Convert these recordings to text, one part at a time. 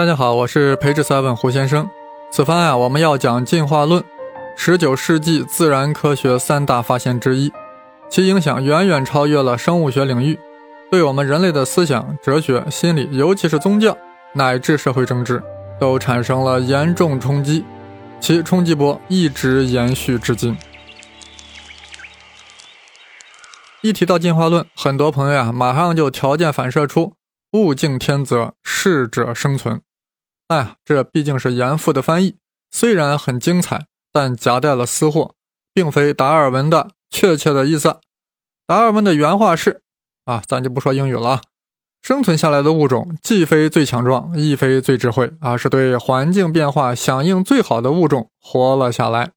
大家好，我是培智 seven 胡先生。此番啊，我们要讲进化论，十九世纪自然科学三大发现之一，其影响远远超越了生物学领域，对我们人类的思想、哲学、心理，尤其是宗教乃至社会政治，都产生了严重冲击，其冲击波一直延续至今。一提到进化论，很多朋友啊，马上就条件反射出“物竞天择，适者生存”。哎，这毕竟是严复的翻译，虽然很精彩，但夹带了私货，并非达尔文的确切的意思。达尔文的原话是：啊，咱就不说英语了。生存下来的物种，既非最强壮，亦非最智慧，而是对环境变化响应最好的物种活了下来。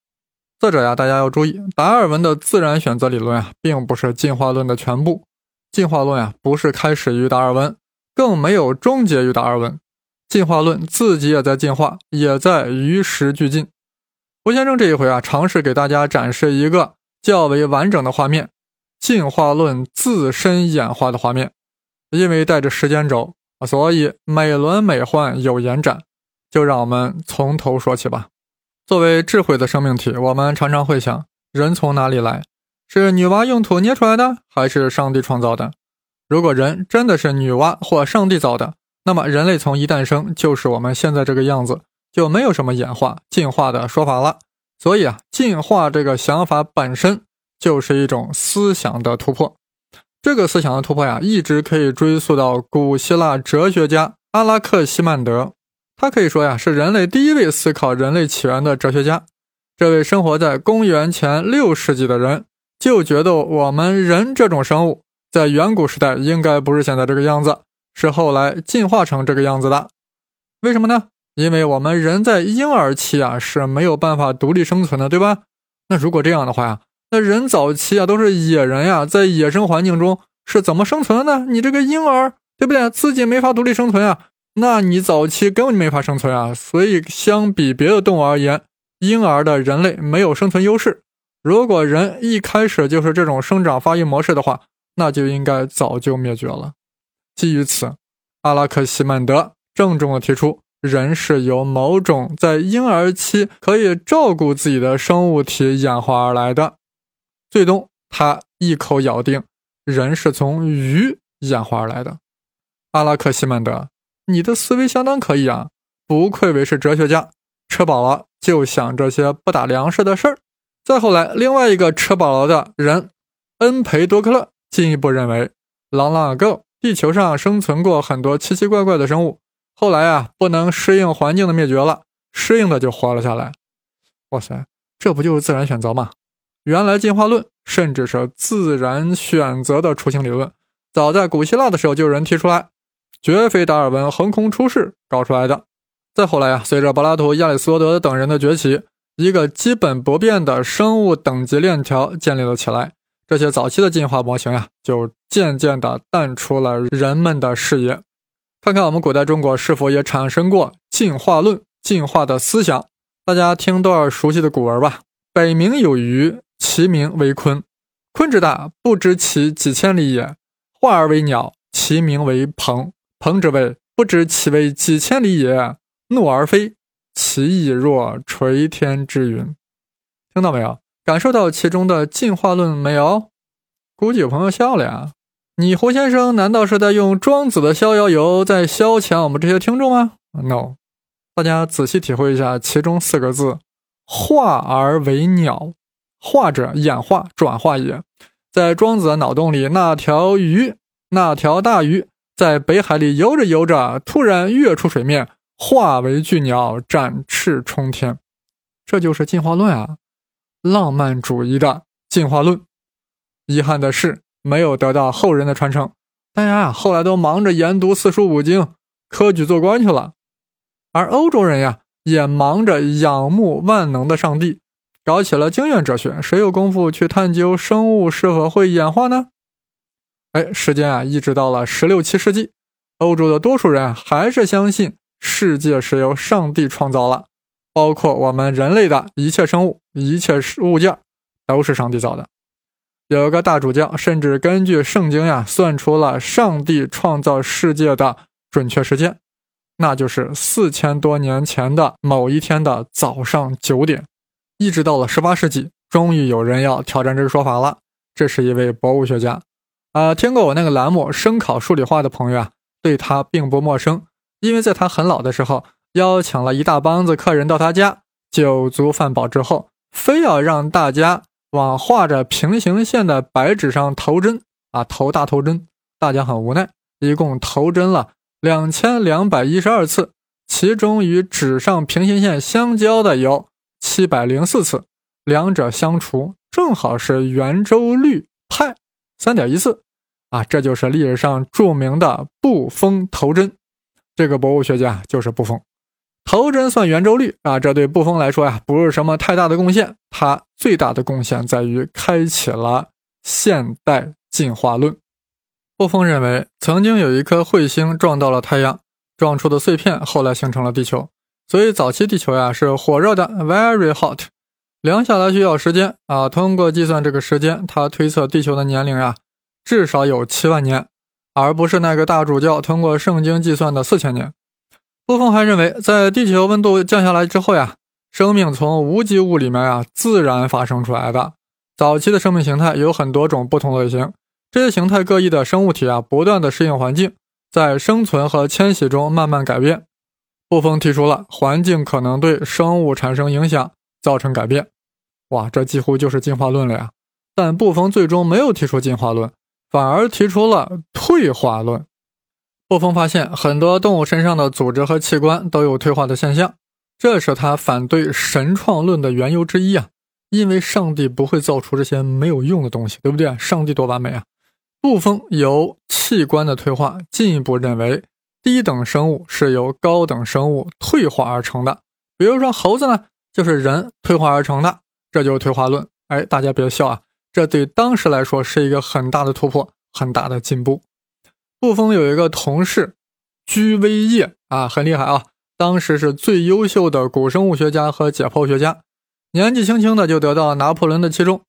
作者呀，大家要注意，达尔文的自然选择理论啊，并不是进化论的全部。进化论啊，不是开始于达尔文，更没有终结于达尔文。进化论自己也在进化，也在与时俱进。胡先生这一回啊，尝试给大家展示一个较为完整的画面——进化论自身演化的画面。因为带着时间轴，所以美轮美奂有延展。就让我们从头说起吧。作为智慧的生命体，我们常常会想：人从哪里来？是女娲用土捏出来的，还是上帝创造的？如果人真的是女娲或上帝造的？那么，人类从一诞生就是我们现在这个样子，就没有什么演化、进化的说法了。所以啊，进化这个想法本身就是一种思想的突破。这个思想的突破呀，一直可以追溯到古希腊哲学家阿拉克西曼德。他可以说呀，是人类第一位思考人类起源的哲学家。这位生活在公元前六世纪的人，就觉得我们人这种生物在远古时代应该不是现在这个样子。是后来进化成这个样子的，为什么呢？因为我们人在婴儿期啊是没有办法独立生存的，对吧？那如果这样的话呀，那人早期啊都是野人呀，在野生环境中是怎么生存的呢？你这个婴儿，对不对？自己没法独立生存啊，那你早期根本没法生存啊。所以相比别的动物而言，婴儿的人类没有生存优势。如果人一开始就是这种生长发育模式的话，那就应该早就灭绝了。基于此，阿拉克西曼德郑重地提出，人是由某种在婴儿期可以照顾自己的生物体演化而来的。最终，他一口咬定，人是从鱼演化而来的。阿拉克西曼德，你的思维相当可以啊，不愧为是哲学家，吃饱了就想这些不打粮食的事儿。再后来，另外一个吃饱了的人，恩培多克勒进一步认为朗朗 go。地球上生存过很多奇奇怪怪的生物，后来啊，不能适应环境的灭绝了，适应的就活了下来。哇塞，这不就是自然选择吗？原来进化论甚至是自然选择的雏形理论，早在古希腊的时候就有人提出来，绝非达尔文横空出世搞出来的。再后来啊，随着柏拉图、亚里士多德等人的崛起，一个基本不变的生物等级链条建立了起来。这些早期的进化模型呀，就渐渐地淡出了人们的视野。看看我们古代中国是否也产生过进化论、进化的思想？大家听段熟悉的古文吧：“北冥有鱼，其名为鲲。鲲之大，不知其几千里也。化而为鸟，其名为鹏。鹏之谓，不知其为几千里也。怒而飞，其翼若垂天之云。”听到没有？感受到其中的进化论没有？估计有朋友笑了呀！你胡先生难道是在用庄子的逍遥游在消遣我们这些听众吗？No，大家仔细体会一下其中四个字：化而为鸟。化者演化转化也。在庄子的脑洞里，那条鱼，那条大鱼在北海里游着游着，突然跃出水面，化为巨鸟，展翅冲天。这就是进化论啊！浪漫主义的进化论，遗憾的是没有得到后人的传承。大家啊，后来都忙着研读四书五经、科举做官去了，而欧洲人呀，也忙着仰慕万能的上帝，搞起了经验哲学。谁有功夫去探究生物是否会演化呢？哎，时间啊，一直到了十六七世纪，欧洲的多数人还是相信世界是由上帝创造了。包括我们人类的一切生物、一切物件，都是上帝造的。有个大主教甚至根据圣经呀，算出了上帝创造世界的准确时间，那就是四千多年前的某一天的早上九点。一直到了十八世纪，终于有人要挑战这个说法了。这是一位博物学家，啊，听过我那个栏目《声考数理化》的朋友啊，对他并不陌生，因为在他很老的时候，邀请了一大帮子客人到他家，酒足饭饱之后，非要让大家往画着平行线的白纸上投针，啊，投大头针。大家很无奈，一共投针了两千两百一十二次，其中与纸上平行线相交的有七百零四次，两者相除。正好是圆周率派三点一四啊，这就是历史上著名的布封头针。这个博物学家就是布封，头针算圆周率啊，这对布冯来说呀，不是什么太大的贡献。他最大的贡献在于开启了现代进化论。布冯认为，曾经有一颗彗星撞到了太阳，撞出的碎片后来形成了地球，所以早期地球呀是火热的，very hot。量下来需要时间啊！通过计算这个时间，他推测地球的年龄呀，至少有七万年，而不是那个大主教通过圣经计算的四千年。布冯还认为，在地球温度降下来之后呀，生命从无机物里面啊自然发生出来的。早期的生命形态有很多种不同类型，这些形态各异的生物体啊，不断的适应环境，在生存和迁徙中慢慢改变。布冯提出了环境可能对生物产生影响，造成改变。哇，这几乎就是进化论了呀！但布冯最终没有提出进化论，反而提出了退化论。布冯发现很多动物身上的组织和器官都有退化的现象，这是他反对神创论的缘由之一啊！因为上帝不会造出这些没有用的东西，对不对？上帝多完美啊！布冯由器官的退化进一步认为，低等生物是由高等生物退化而成的，比如说猴子呢，就是人退化而成的。这就是退化论，哎，大家别笑啊！这对当时来说是一个很大的突破，很大的进步。布封有一个同事居威叶啊，很厉害啊，当时是最优秀的古生物学家和解剖学家，年纪轻轻的就得到拿破仑的器重。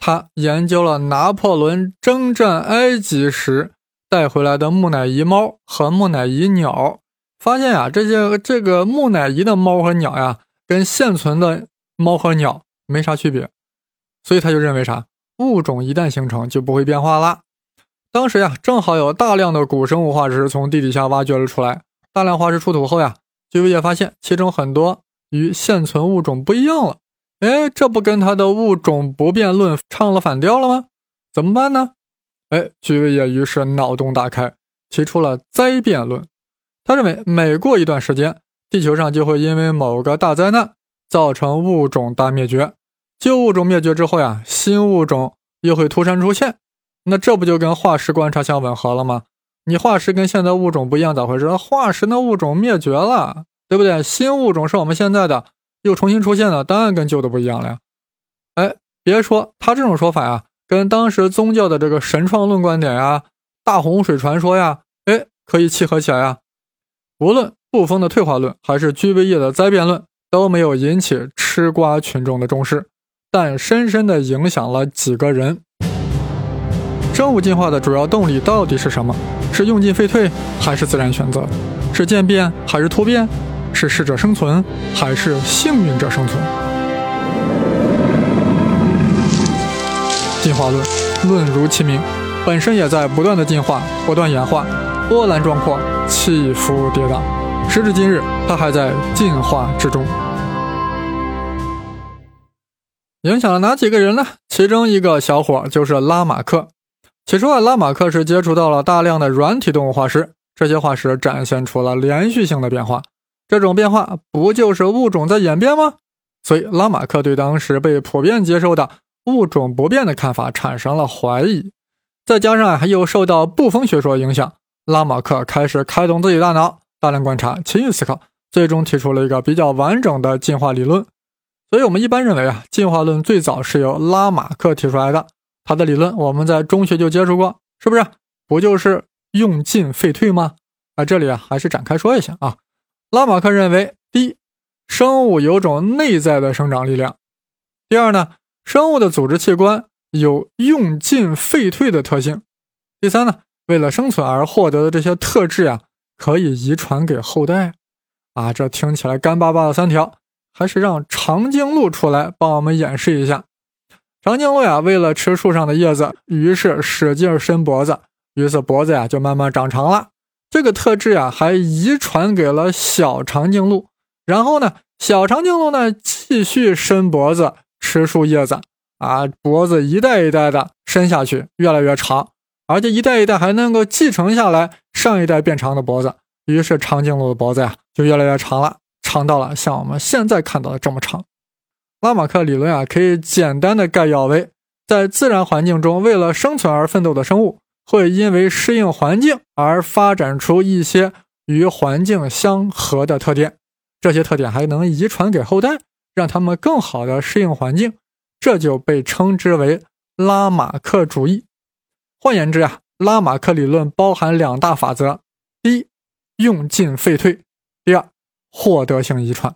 他研究了拿破仑征战埃及时带回来的木乃伊猫和木乃伊鸟，发现呀，这些这个木乃伊的猫和鸟呀，跟现存的猫和鸟。没啥区别，所以他就认为啥物种一旦形成就不会变化了。当时呀，正好有大量的古生物化石从地底下挖掘了出来。大量化石出土后呀，居委也发现其中很多与现存物种不一样了。哎，这不跟他的物种不变论唱了反调了吗？怎么办呢？哎，居委也于是脑洞大开，提出了灾变论。他认为每过一段时间，地球上就会因为某个大灾难造成物种大灭绝。旧物种灭绝之后呀，新物种又会突然出现，那这不就跟化石观察相吻合了吗？你化石跟现在物种不一样，咋回事？化石那物种灭绝了，对不对？新物种是我们现在的，又重新出现了，当然跟旧的不一样了呀。哎，别说他这种说法呀，跟当时宗教的这个神创论观点呀、大洪水传说呀，哎，可以契合起来呀。无论布封的退化论还是居维叶的灾变论，都没有引起吃瓜群众的重视。但深深地影响了几个人。生物进化的主要动力到底是什么？是用进废退，还是自然选择？是渐变还是突变？是适者生存，还是幸运者生存？进化论，论如其名，本身也在不断的进化、不断演化，波澜壮阔，起伏跌宕。时至今日，它还在进化之中。影响了哪几个人呢？其中一个小伙就是拉马克。起初啊，拉马克是接触到了大量的软体动物化石，这些化石展现出了连续性的变化。这种变化不就是物种在演变吗？所以拉马克对当时被普遍接受的物种不变的看法产生了怀疑。再加上啊又受到布封学说影响，拉马克开始开动自己大脑，大量观察，勤于思考，最终提出了一个比较完整的进化理论。所以，我们一般认为啊，进化论最早是由拉马克提出来的。他的理论我们在中学就接触过，是不是？不就是用进废退吗？啊，这里啊还是展开说一下啊。拉马克认为，第一，生物有种内在的生长力量；第二呢，生物的组织器官有用进废退的特性；第三呢，为了生存而获得的这些特质呀，可以遗传给后代。啊，这听起来干巴巴的三条，还是让长颈鹿出来帮我们演示一下。长颈鹿呀，为了吃树上的叶子，于是使劲伸脖子，于是脖子呀就慢慢长长了。这个特质呀，还遗传给了小长颈鹿。然后呢，小长颈鹿呢继续伸脖子吃树叶子，啊，脖子一代一代的伸下去，越来越长，而且一代一代还能够继承下来上一代变长的脖子。于是长颈鹿的脖子呀就越来越长了，长到了像我们现在看到的这么长。拉马克理论啊，可以简单的概要为：在自然环境中为了生存而奋斗的生物，会因为适应环境而发展出一些与环境相合的特点，这些特点还能遗传给后代，让他们更好的适应环境，这就被称之为拉马克主义。换言之啊，拉马克理论包含两大法则：第一，用进废退；第二，获得性遗传。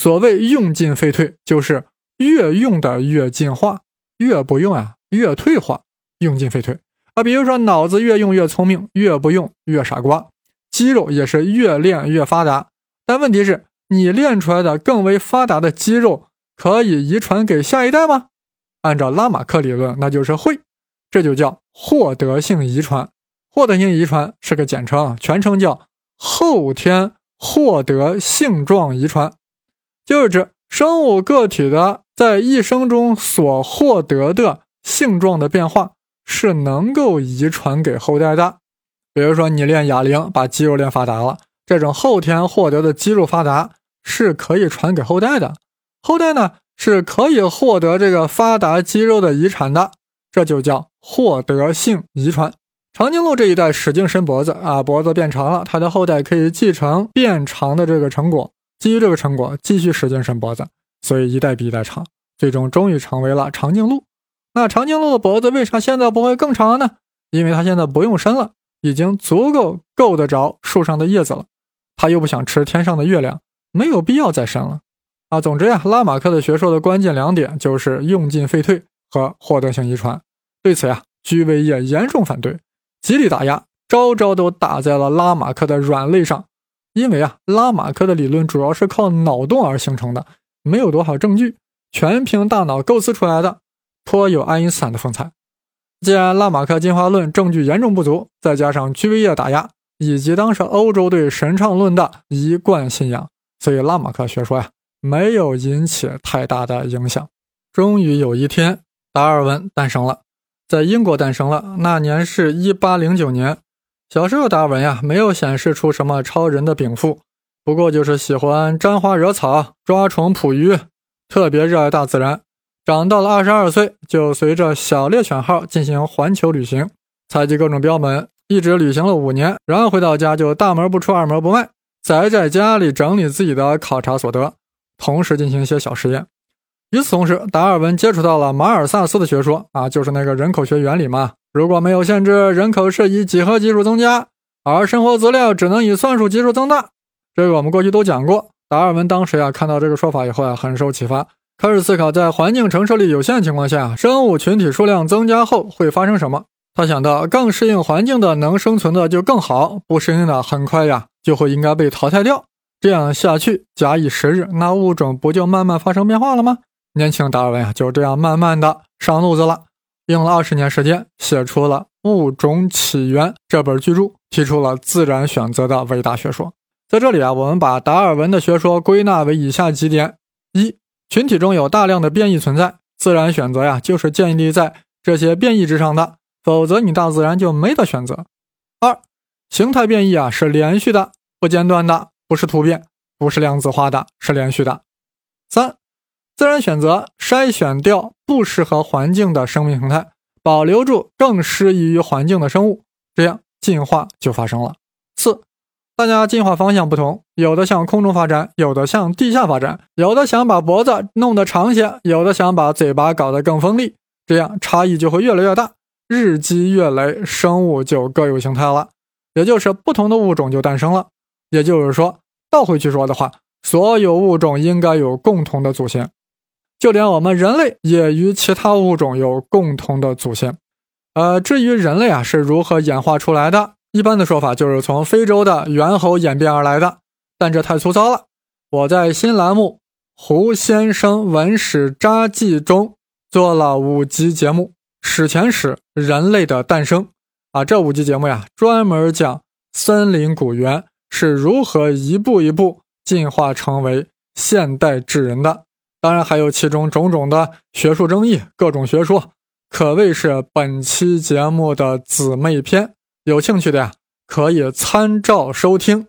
所谓用进废退，就是越用的越进化，越不用啊越退化。用进废退啊，比如说脑子越用越聪明，越不用越傻瓜。肌肉也是越练越发达，但问题是，你练出来的更为发达的肌肉可以遗传给下一代吗？按照拉马克理论，那就是会，这就叫获得性遗传。获得性遗传是个简称，全称叫后天获得性状遗传。就是指生物个体的在一生中所获得的性状的变化是能够遗传给后代的。比如说，你练哑铃把肌肉练发达了，这种后天获得的肌肉发达是可以传给后代的。后代呢是可以获得这个发达肌肉的遗产的，这就叫获得性遗传。长颈鹿这一代使劲伸脖子啊，脖子变长了，它的后代可以继承变长的这个成果。基于这个成果，继续使劲伸脖子，所以一代比一代长，最终终于成为了长颈鹿。那长颈鹿的脖子为啥现在不会更长呢？因为它现在不用伸了，已经足够够得着树上的叶子了。它又不想吃天上的月亮，没有必要再伸了。啊，总之呀，拉马克的学说的关键两点就是用进废退和获得性遗传。对此呀，居维叶严重反对，极力打压，招招都打在了拉马克的软肋上。因为啊，拉马克的理论主要是靠脑洞而形成的，没有多少证据，全凭大脑构思出来的，颇有爱因斯坦的风采。既然拉马克进化论证据严重不足，再加上居维叶打压，以及当时欧洲对神创论的一贯信仰，所以拉马克学说呀，没有引起太大的影响。终于有一天，达尔文诞生了，在英国诞生了，那年是一八零九年。小时候，达尔文呀没有显示出什么超人的禀赋，不过就是喜欢沾花惹草、抓虫捕鱼，特别热爱大自然。长到了二十二岁，就随着小猎犬号进行环球旅行，采集各种标本，一直旅行了五年。然后回到家就大门不出二门不迈，宅在家里整理自己的考察所得，同时进行一些小实验。与此同时，达尔文接触到了马尔萨斯的学说啊，就是那个人口学原理嘛。如果没有限制，人口是以几何级数增加，而生活资料只能以算术级数增大。这个我们过去都讲过。达尔文当时呀看到这个说法以后啊，很受启发，开始思考在环境承受力有限情况下，生物群体数量增加后会发生什么。他想到，更适应环境的能生存的就更好，不适应的很快呀就会应该被淘汰掉。这样下去，假以时日，那物种不就慢慢发生变化了吗？年轻达尔文啊就这样慢慢的上路子了。用了二十年时间，写出了《物种起源》这本巨著，提出了自然选择的伟大学说。在这里啊，我们把达尔文的学说归纳为以下几点：一、群体中有大量的变异存在，自然选择呀就是建立在这些变异之上的，否则你大自然就没得选择；二、形态变异啊是连续的、不间断的，不是突变，不是量子化的，是连续的；三。自然选择筛选掉不适合环境的生命形态，保留住更适宜于环境的生物，这样进化就发生了。四，大家进化方向不同，有的向空中发展，有的向地下发展，有的想把脖子弄得长些，有的想把嘴巴搞得更锋利，这样差异就会越来越大，日积月累，生物就各有形态了，也就是不同的物种就诞生了。也就是说，倒回去说的话，所有物种应该有共同的祖先。就连我们人类也与其他物种有共同的祖先，呃，至于人类啊是如何演化出来的，一般的说法就是从非洲的猿猴演变而来的。但这太粗糙了。我在新栏目《胡先生文史札记》中做了五集节目，《史前史：人类的诞生》啊，这五集节目呀，专门讲森林古猿是如何一步一步进化成为现代智人的。当然，还有其中种种的学术争议，各种学说，可谓是本期节目的姊妹篇。有兴趣的呀，可以参照收听。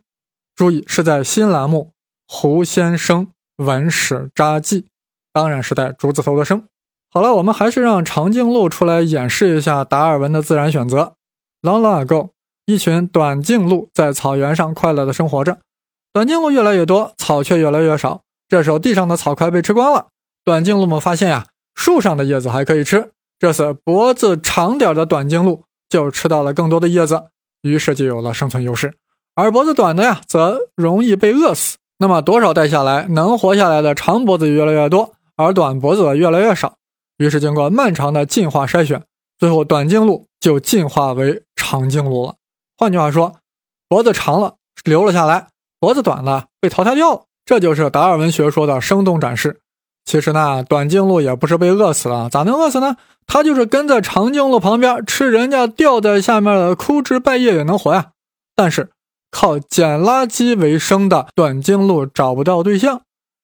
注意，是在新栏目。胡先生文史札记，当然是带竹字头的生。好了，我们还是让长颈鹿出来演示一下达尔文的自然选择。Long long ago，一群短颈鹿在草原上快乐地生活着。短颈鹿越来越多，草却越来越少。这时候，地上的草快被吃光了。短颈鹿们发现呀，树上的叶子还可以吃。这次，脖子长点的短颈鹿就吃到了更多的叶子，于是就有了生存优势。而脖子短的呀，则容易被饿死。那么多少代下来，能活下来的长脖子越来越多，而短脖子越来越少。于是经过漫长的进化筛选，最后短颈鹿就进化为长颈鹿了。换句话说，脖子长了留了下来，脖子短了被淘汰掉了。这就是达尔文学说的生动展示。其实呢，短颈鹿也不是被饿死了，咋能饿死呢？它就是跟在长颈鹿旁边吃人家掉在下面的枯枝败叶也能活呀。但是。靠捡垃圾为生的短颈鹿找不到对象，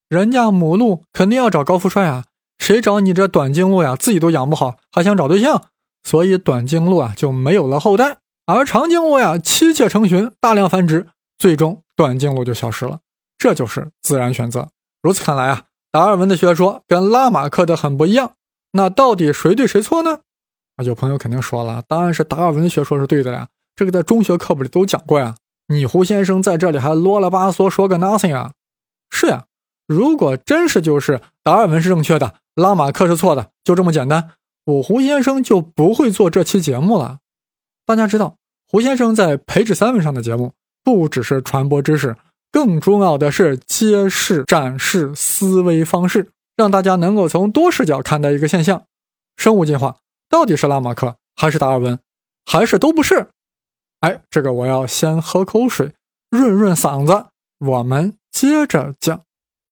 人家母鹿肯定要找高富帅啊！谁找你这短颈鹿呀？自己都养不好，还想找对象，所以短颈鹿啊就没有了后代。而长颈鹿呀，妻妾成群，大量繁殖，最终短颈鹿就消失了。这就是自然选择。如此看来啊，达尔文的学说跟拉马克的很不一样。那到底谁对谁错呢？啊，有朋友肯定说了，当然是达尔文学说是对的呀，这个在中学课本里都讲过呀。你胡先生在这里还啰里吧嗦说个 nothing 啊？是呀，如果真是就是达尔文是正确的，拉马克是错的，就这么简单，我胡先生就不会做这期节目了。大家知道，胡先生在培智三问上的节目不只是传播知识，更重要的是揭示、展示思维方式，让大家能够从多视角看待一个现象：生物进化到底是拉马克还是达尔文，还是都不是？哎，这个我要先喝口水，润润嗓子。我们接着讲。